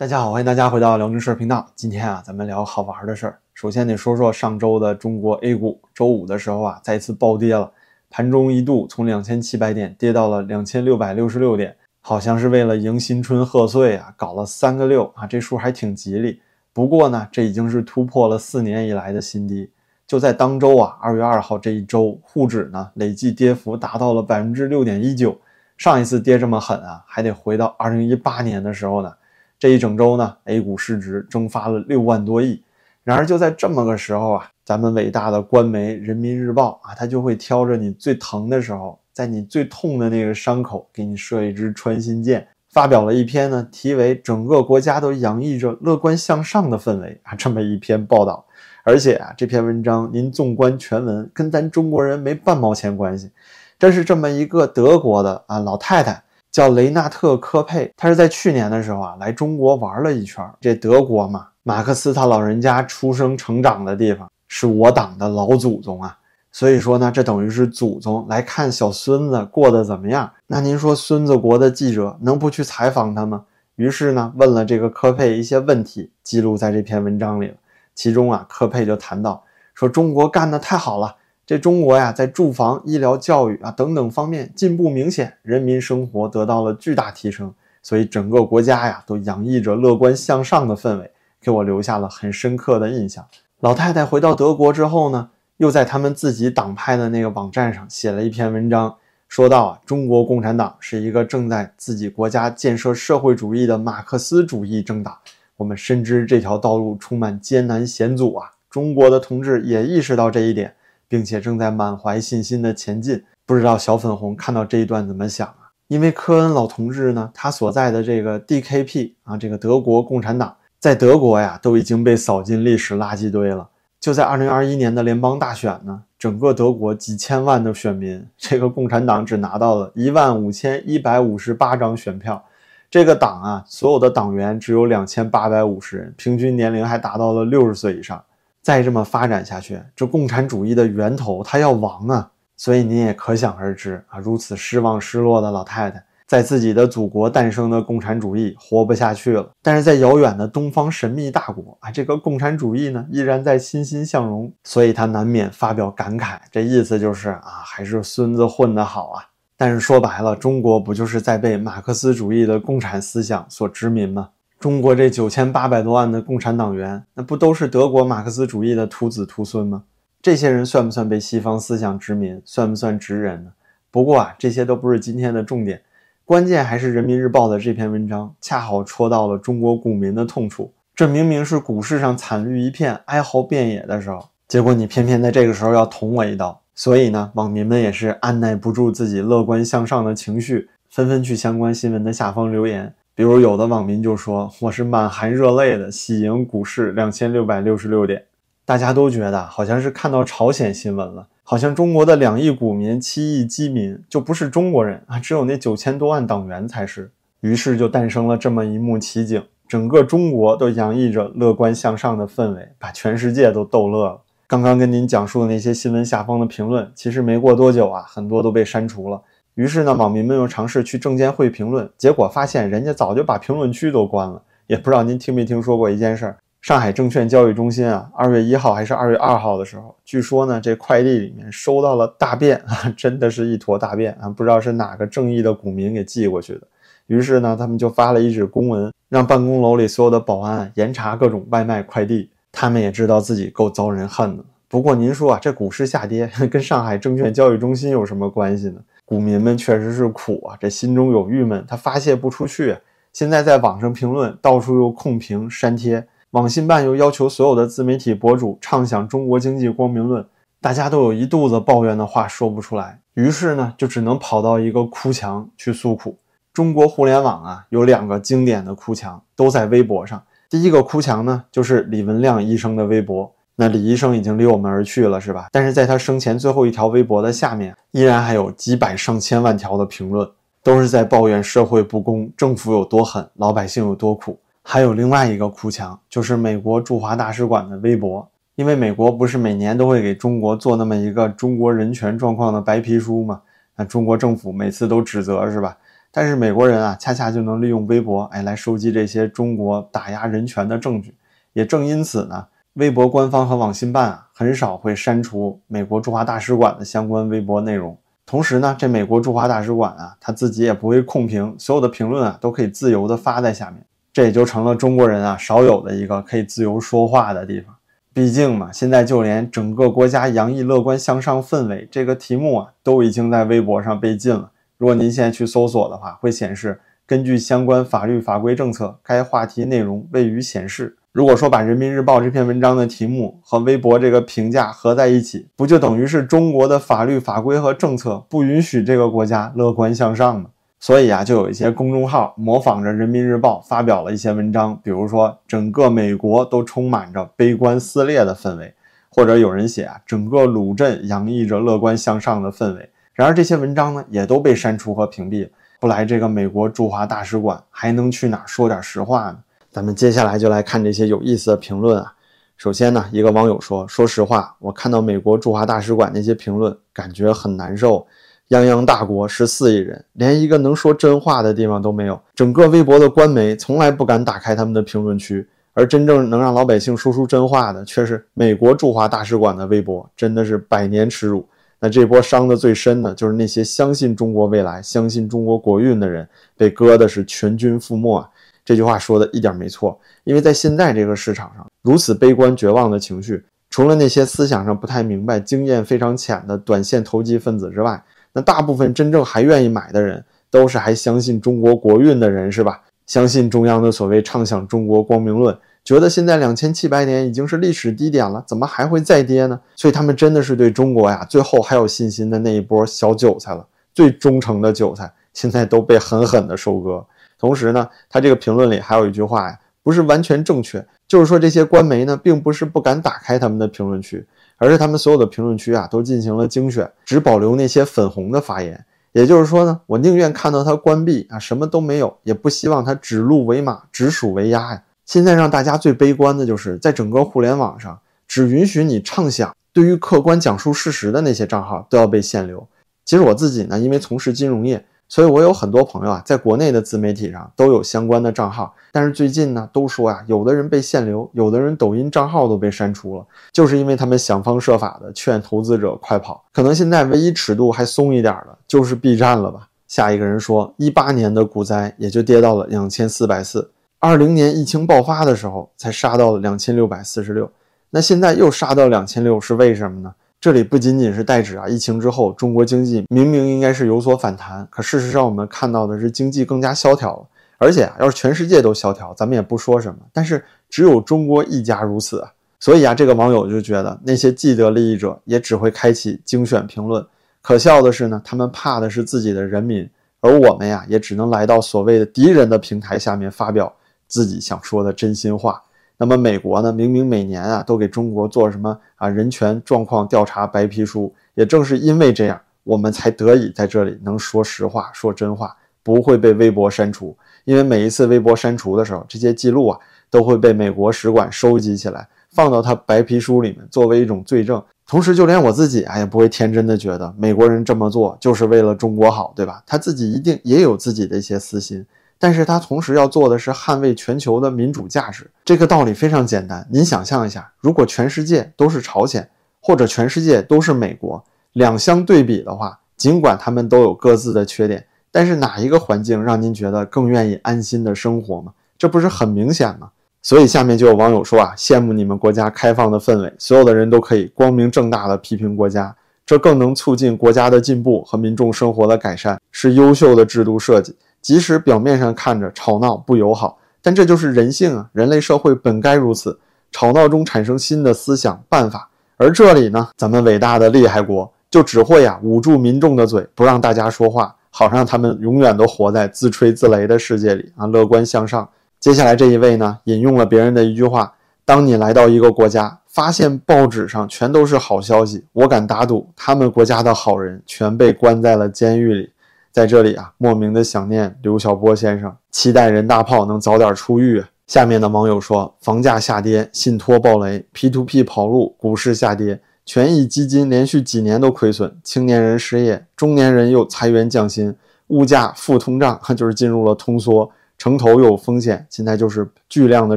大家好，欢迎大家回到辽宁事儿频道。今天啊，咱们聊好玩的事儿。首先得说说上周的中国 A 股，周五的时候啊，再次暴跌了，盘中一度从两千七百点跌到了两千六百六十六点，好像是为了迎新春贺岁啊，搞了三个六啊，这数还挺吉利。不过呢，这已经是突破了四年以来的新低。就在当周啊，二月二号这一周，沪指呢累计跌幅达到了百分之六点一九。上一次跌这么狠啊，还得回到二零一八年的时候呢。这一整周呢，A 股市值蒸发了六万多亿。然而就在这么个时候啊，咱们伟大的官媒《人民日报》啊，它就会挑着你最疼的时候，在你最痛的那个伤口，给你射一支穿心箭，发表了一篇呢题为《整个国家都洋溢着乐观向上的氛围》啊这么一篇报道。而且啊，这篇文章您纵观全文，跟咱中国人没半毛钱关系。这是这么一个德国的啊老太太。叫雷纳特·科佩，他是在去年的时候啊来中国玩了一圈。这德国嘛，马克思他老人家出生成长的地方，是我党的老祖宗啊。所以说呢，这等于是祖宗来看小孙子过得怎么样。那您说孙子国的记者能不去采访他吗？于是呢，问了这个科佩一些问题，记录在这篇文章里了。其中啊，科佩就谈到说，中国干得太好了。这中国呀，在住房、医疗、教育啊等等方面进步明显，人民生活得到了巨大提升，所以整个国家呀都洋溢着乐观向上的氛围，给我留下了很深刻的印象。老太太回到德国之后呢，又在他们自己党派的那个网站上写了一篇文章，说到啊，中国共产党是一个正在自己国家建设社会主义的马克思主义政党，我们深知这条道路充满艰难险阻啊，中国的同志也意识到这一点。并且正在满怀信心的前进，不知道小粉红看到这一段怎么想啊？因为科恩老同志呢，他所在的这个 DKP 啊，这个德国共产党，在德国呀都已经被扫进历史垃圾堆了。就在2021年的联邦大选呢，整个德国几千万的选民，这个共产党只拿到了一万五千一百五十八张选票，这个党啊，所有的党员只有两千八百五十人，平均年龄还达到了六十岁以上。再这么发展下去，这共产主义的源头它要亡啊！所以您也可想而知啊，如此失望失落的老太太，在自己的祖国诞生的共产主义活不下去了。但是在遥远的东方神秘大国啊，这个共产主义呢依然在欣欣向荣，所以他难免发表感慨。这意思就是啊，还是孙子混得好啊！但是说白了，中国不就是在被马克思主义的共产思想所殖民吗？中国这九千八百多万的共产党员，那不都是德国马克思主义的徒子徒孙吗？这些人算不算被西方思想殖民？算不算直人呢？不过啊，这些都不是今天的重点，关键还是人民日报的这篇文章，恰好戳到了中国股民的痛处。这明明是股市上惨绿一片、哀嚎遍野的时候，结果你偏偏在这个时候要捅我一刀。所以呢，网民们也是按耐不住自己乐观向上的情绪，纷纷去相关新闻的下方留言。比如有的网民就说：“我是满含热泪的喜迎股市两千六百六十六点。”大家都觉得好像是看到朝鲜新闻了，好像中国的两亿股民、七亿基民就不是中国人啊，只有那九千多万党员才是。于是就诞生了这么一幕奇景：整个中国都洋溢着乐观向上的氛围，把全世界都逗乐了。刚刚跟您讲述的那些新闻下方的评论，其实没过多久啊，很多都被删除了。于是呢，网民们又尝试去证监会评论，结果发现人家早就把评论区都关了。也不知道您听没听说过一件事儿：上海证券交易中心啊，二月一号还是二月二号的时候，据说呢，这快递里面收到了大便啊，真的是一坨大便啊，不知道是哪个正义的股民给寄过去的。于是呢，他们就发了一纸公文，让办公楼里所有的保安严查各种外卖快递。他们也知道自己够遭人恨的。不过您说啊，这股市下跌 跟上海证券交易中心有什么关系呢？股民们确实是苦啊，这心中有郁闷，他发泄不出去。现在在网上评论，到处又控评删帖，网信办又要求所有的自媒体博主畅想中国经济光明论，大家都有一肚子抱怨的话说不出来，于是呢，就只能跑到一个哭墙去诉苦。中国互联网啊，有两个经典的哭墙，都在微博上。第一个哭墙呢，就是李文亮医生的微博。那李医生已经离我们而去了，是吧？但是在他生前最后一条微博的下面，依然还有几百上千万条的评论，都是在抱怨社会不公，政府有多狠，老百姓有多苦。还有另外一个哭墙，就是美国驻华大使馆的微博，因为美国不是每年都会给中国做那么一个中国人权状况的白皮书吗？那中国政府每次都指责，是吧？但是美国人啊，恰恰就能利用微博，哎，来收集这些中国打压人权的证据。也正因此呢，微博官方和网信办啊，很少会删除美国驻华大使馆的相关微博内容。同时呢，这美国驻华大使馆啊，他自己也不会控评，所有的评论啊，都可以自由的发在下面。这也就成了中国人啊少有的一个可以自由说话的地方。毕竟嘛，现在就连整个国家洋溢乐观向上氛围这个题目啊，都已经在微博上被禁了。如果您现在去搜索的话，会显示根据相关法律法规政策，该话题内容未予显示。如果说把人民日报这篇文章的题目和微博这个评价合在一起，不就等于是中国的法律法规和政策不允许这个国家乐观向上吗？所以啊，就有一些公众号模仿着人民日报发表了一些文章，比如说整个美国都充满着悲观撕裂的氛围，或者有人写啊，整个鲁镇洋溢着乐观向上的氛围。然而这些文章呢，也都被删除和屏蔽。不来这个美国驻华大使馆，还能去哪说点实话呢？咱们接下来就来看这些有意思的评论啊。首先呢，一个网友说：“说实话，我看到美国驻华大使馆那些评论，感觉很难受。泱泱大国，十四亿人，连一个能说真话的地方都没有。整个微博的官媒从来不敢打开他们的评论区，而真正能让老百姓说出真话的，却是美国驻华大使馆的微博，真的是百年耻辱。”那这波伤的最深的，就是那些相信中国未来、相信中国国运的人，被割的是全军覆没。这句话说的一点没错，因为在现在这个市场上，如此悲观绝望的情绪，除了那些思想上不太明白、经验非常浅的短线投机分子之外，那大部分真正还愿意买的人，都是还相信中国国运的人，是吧？相信中央的所谓畅想中国光明论。觉得现在两千七百点已经是历史低点了，怎么还会再跌呢？所以他们真的是对中国呀，最后还有信心的那一波小韭菜了，最忠诚的韭菜，现在都被狠狠的收割。同时呢，他这个评论里还有一句话呀，不是完全正确，就是说这些官媒呢，并不是不敢打开他们的评论区，而是他们所有的评论区啊，都进行了精选，只保留那些粉红的发言。也就是说呢，我宁愿看到它关闭啊，什么都没有，也不希望它指鹿为马，指鼠为鸭呀。现在让大家最悲观的就是，在整个互联网上，只允许你畅想、对于客观讲述事实的那些账号都要被限流。其实我自己呢，因为从事金融业，所以我有很多朋友啊，在国内的自媒体上都有相关的账号。但是最近呢，都说啊，有的人被限流，有的人抖音账号都被删除了，就是因为他们想方设法的劝投资者快跑。可能现在唯一尺度还松一点的，就是 B 站了吧。下一个人说，一八年的股灾也就跌到了两千四百四。二零年疫情爆发的时候，才杀到了两千六百四十六，那现在又杀到两千六，是为什么呢？这里不仅仅是代指啊，疫情之后中国经济明明应该是有所反弹，可事实上我们看到的是经济更加萧条了。而且啊，要是全世界都萧条，咱们也不说什么，但是只有中国一家如此啊。所以啊，这个网友就觉得那些既得利益者也只会开启精选评论。可笑的是呢，他们怕的是自己的人民，而我们呀，也只能来到所谓的敌人的平台下面发表。自己想说的真心话。那么美国呢？明明每年啊都给中国做什么啊人权状况调查白皮书，也正是因为这样，我们才得以在这里能说实话、说真话，不会被微博删除。因为每一次微博删除的时候，这些记录啊都会被美国使馆收集起来，放到他白皮书里面作为一种罪证。同时，就连我自己啊也不会天真的觉得美国人这么做就是为了中国好，对吧？他自己一定也有自己的一些私心。但是他同时要做的是捍卫全球的民主价值，这个道理非常简单。您想象一下，如果全世界都是朝鲜，或者全世界都是美国，两相对比的话，尽管他们都有各自的缺点，但是哪一个环境让您觉得更愿意安心的生活吗？这不是很明显吗？所以下面就有网友说啊，羡慕你们国家开放的氛围，所有的人都可以光明正大的批评国家，这更能促进国家的进步和民众生活的改善，是优秀的制度设计。即使表面上看着吵闹不友好，但这就是人性啊！人类社会本该如此，吵闹中产生新的思想办法。而这里呢，咱们伟大的厉害国就只会啊捂住民众的嘴，不让大家说话，好让他们永远都活在自吹自擂的世界里啊！乐观向上。接下来这一位呢，引用了别人的一句话：当你来到一个国家，发现报纸上全都是好消息，我敢打赌，他们国家的好人全被关在了监狱里。在这里啊，莫名的想念刘晓波先生，期待任大炮能早点出狱。下面的网友说，房价下跌，信托暴雷，P to P 跑路，股市下跌，权益基金连续几年都亏损，青年人失业，中年人又裁员降薪，物价负通胀，就是进入了通缩，城投有风险，现在就是巨量的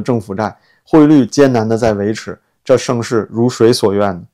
政府债，汇率艰难的在维持，这盛世如水所愿。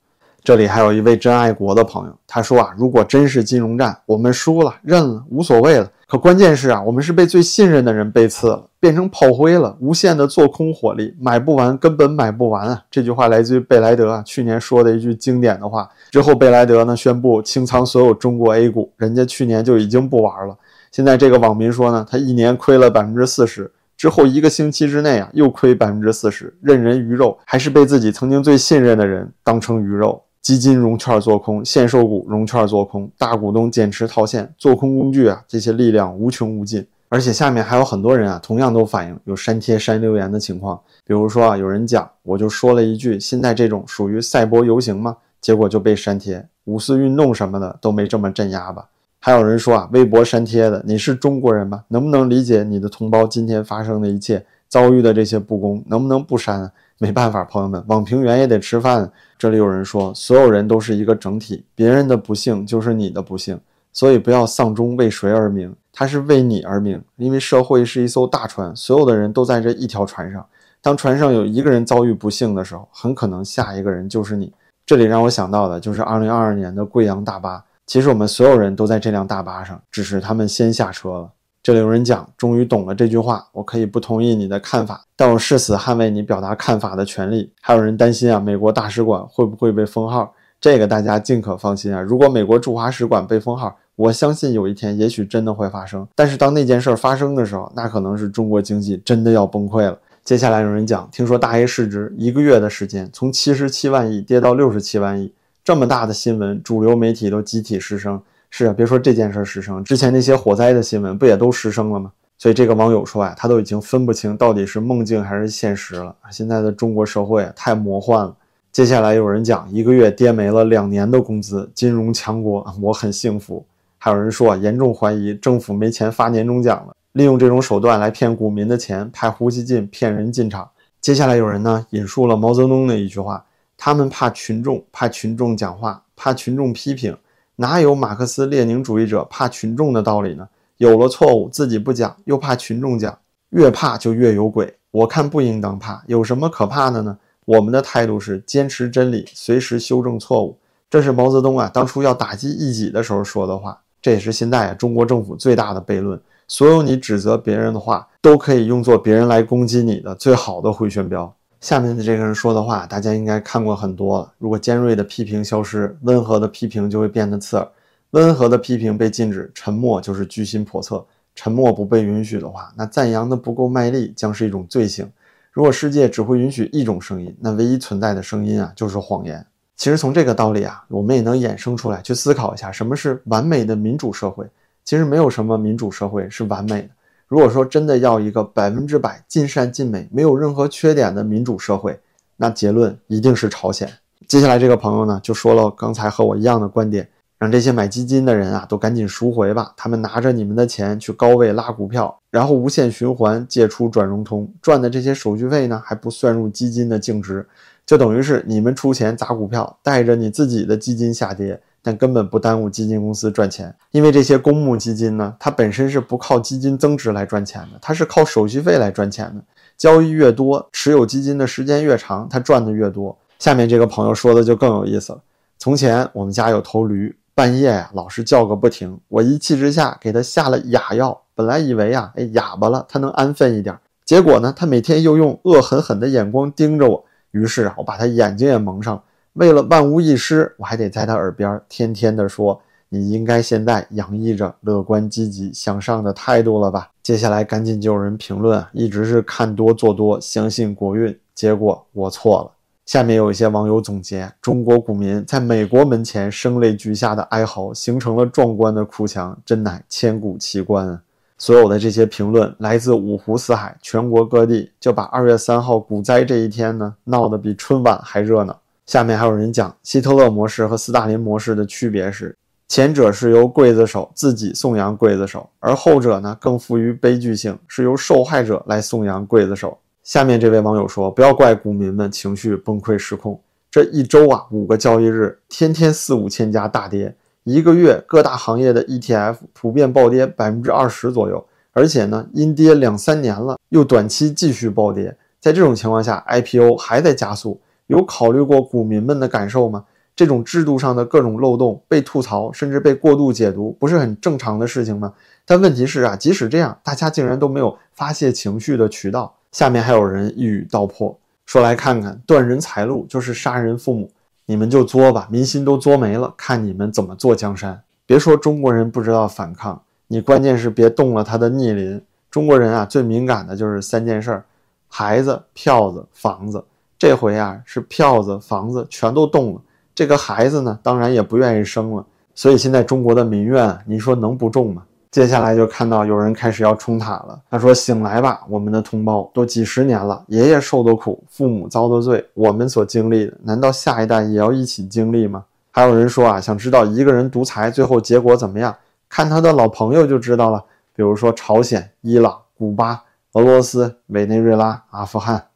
这里还有一位真爱国的朋友，他说啊，如果真是金融战，我们输了，认了，无所谓了。可关键是啊，我们是被最信任的人背刺了，变成炮灰了，无限的做空火力，买不完，根本买不完啊！这句话来自于贝莱德啊，去年说的一句经典的话。之后，贝莱德呢宣布清仓所有中国 A 股，人家去年就已经不玩了。现在这个网民说呢，他一年亏了百分之四十，之后一个星期之内啊又亏百分之四十，任人鱼肉，还是被自己曾经最信任的人当成鱼肉。基金融券做空，限售股融券做空，大股东减持套现，做空工具啊，这些力量无穷无尽。而且下面还有很多人啊，同样都反映有删帖删留言的情况。比如说啊，有人讲，我就说了一句，现在这种属于赛博游行吗？结果就被删帖。五四运动什么的都没这么镇压吧？还有人说啊，微博删帖的，你是中国人吗？能不能理解你的同胞今天发生的一切，遭遇的这些不公？能不能不删？啊没办法，朋友们，网评员也得吃饭。这里有人说，所有人都是一个整体，别人的不幸就是你的不幸，所以不要丧钟为谁而鸣，它是为你而鸣。因为社会是一艘大船，所有的人都在这一条船上。当船上有一个人遭遇不幸的时候，很可能下一个人就是你。这里让我想到的就是2022年的贵阳大巴。其实我们所有人都在这辆大巴上，只是他们先下车了。这里有人讲，终于懂了这句话。我可以不同意你的看法，但我誓死捍卫你表达看法的权利。还有人担心啊，美国大使馆会不会被封号？这个大家尽可放心啊。如果美国驻华使馆被封号，我相信有一天也许真的会发生。但是当那件事发生的时候，那可能是中国经济真的要崩溃了。接下来有人讲，听说大 A 市值一个月的时间从七十七万亿跌到六十七万亿，这么大的新闻，主流媒体都集体失声。是啊，别说这件事失声，之前那些火灾的新闻不也都失声了吗？所以这个网友说啊，他都已经分不清到底是梦境还是现实了。现在的中国社会太魔幻了。接下来有人讲，一个月跌没了两年的工资，金融强国，我很幸福。还有人说，严重怀疑政府没钱发年终奖了，利用这种手段来骗股民的钱，派胡锡进骗人进场。接下来有人呢引述了毛泽东的一句话：他们怕群众，怕群众讲话，怕群众批评。哪有马克思列宁主义者怕群众的道理呢？有了错误自己不讲，又怕群众讲，越怕就越有鬼。我看不应当怕，有什么可怕的呢？我们的态度是坚持真理，随时修正错误。这是毛泽东啊当初要打击异己的时候说的话，这也是现在啊中国政府最大的悖论。所有你指责别人的话，都可以用作别人来攻击你的最好的回旋镖。下面的这个人说的话，大家应该看过很多了。如果尖锐的批评消失，温和的批评就会变得刺耳；温和的批评被禁止，沉默就是居心叵测。沉默不被允许的话，那赞扬的不够卖力将是一种罪行。如果世界只会允许一种声音，那唯一存在的声音啊，就是谎言。其实从这个道理啊，我们也能衍生出来，去思考一下什么是完美的民主社会。其实没有什么民主社会是完美的。如果说真的要一个百分之百尽善尽美、没有任何缺点的民主社会，那结论一定是朝鲜。接下来这个朋友呢，就说了刚才和我一样的观点，让这些买基金的人啊都赶紧赎回吧。他们拿着你们的钱去高位拉股票，然后无限循环借出转融通，赚的这些手续费呢还不算入基金的净值，就等于是你们出钱砸股票，带着你自己的基金下跌。但根本不耽误基金公司赚钱，因为这些公募基金呢，它本身是不靠基金增值来赚钱的，它是靠手续费来赚钱的。交易越多，持有基金的时间越长，它赚的越多。下面这个朋友说的就更有意思了。从前我们家有头驴，半夜呀老是叫个不停，我一气之下给它下了哑药。本来以为啊，哎哑巴了，它能安分一点。结果呢，它每天又用恶狠狠的眼光盯着我，于是啊，我把它眼睛也蒙上了。为了万无一失，我还得在他耳边天天的说：“你应该现在洋溢着乐观、积极向上的态度了吧？”接下来赶紧就有人评论，一直是看多做多，相信国运。结果我错了。下面有一些网友总结：中国股民在美国门前声泪俱下的哀嚎，形成了壮观的哭墙，真乃千古奇观啊！所有的这些评论来自五湖四海，全国各地，就把二月三号股灾这一天呢，闹得比春晚还热闹。下面还有人讲希特勒模式和斯大林模式的区别是，前者是由刽子手自己颂扬刽子手，而后者呢更富于悲剧性，是由受害者来颂扬刽子手。下面这位网友说：“不要怪股民们情绪崩溃失控，这一周啊五个交易日，天天四五千家大跌，一个月各大行业的 ETF 普遍暴跌百分之二十左右，而且呢，阴跌两三年了，又短期继续暴跌。在这种情况下，IPO 还在加速，有考虑过股民们的感受吗？这种制度上的各种漏洞被吐槽，甚至被过度解读，不是很正常的事情吗？但问题是啊，即使这样，大家竟然都没有发泄情绪的渠道。下面还有人一语道破，说来看看，断人财路就是杀人父母，你们就作吧，民心都作没了，看你们怎么做江山。别说中国人不知道反抗，你关键是别动了他的逆鳞。中国人啊，最敏感的就是三件事儿。孩子、票子、房子，这回啊是票子、房子全都动了。这个孩子呢，当然也不愿意生了。所以现在中国的民怨，你说能不重吗？接下来就看到有人开始要冲塔了。他说：“醒来吧，我们的同胞，都几十年了，爷爷受的苦，父母遭的罪，我们所经历的，难道下一代也要一起经历吗？”还有人说啊，想知道一个人独裁最后结果怎么样，看他的老朋友就知道了。比如说朝鲜、伊朗、古巴。俄罗斯、委内瑞拉、阿富汗。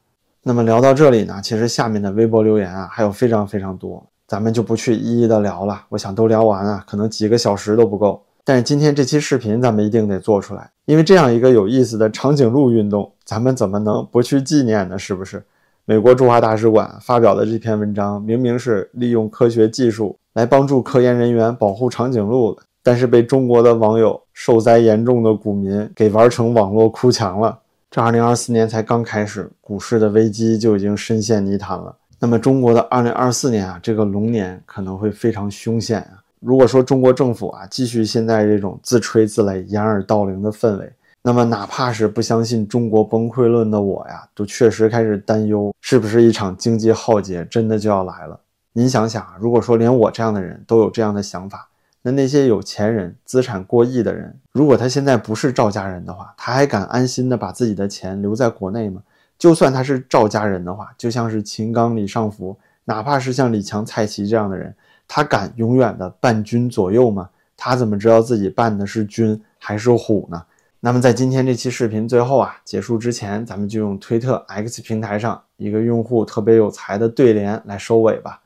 那么聊到这里呢，其实下面的微博留言啊还有非常非常多，咱们就不去一一的聊了。我想都聊完啊，可能几个小时都不够。但是今天这期视频咱们一定得做出来，因为这样一个有意思的长颈鹿运动，咱们怎么能不去纪念呢？是不是？美国驻华大使馆发表的这篇文章，明明是利用科学技术来帮助科研人员保护长颈鹿的。但是被中国的网友受灾严重的股民给玩成网络哭墙了。这二零二四年才刚开始，股市的危机就已经深陷泥潭了。那么中国的二零二四年啊，这个龙年可能会非常凶险啊。如果说中国政府啊继续现在这种自吹自擂、掩耳盗铃的氛围，那么哪怕是不相信中国崩溃论的我呀，都确实开始担忧，是不是一场经济浩劫真的就要来了？您想想啊，如果说连我这样的人都有这样的想法。那那些有钱人、资产过亿的人，如果他现在不是赵家人的话，他还敢安心的把自己的钱留在国内吗？就算他是赵家人的话，就像是秦刚、李尚福，哪怕是像李强、蔡奇这样的人，他敢永远的伴君左右吗？他怎么知道自己伴的是君还是虎呢？那么在今天这期视频最后啊，结束之前，咱们就用推特 X 平台上一个用户特别有才的对联来收尾吧。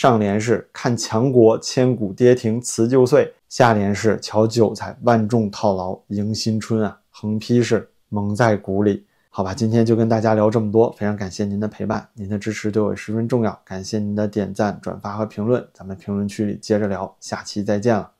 上联是看强国千古跌停辞旧岁，下联是瞧韭菜万众套牢迎新春啊，横批是蒙在鼓里。好吧，今天就跟大家聊这么多，非常感谢您的陪伴，您的支持对我十分重要，感谢您的点赞、转发和评论，咱们评论区里接着聊，下期再见了。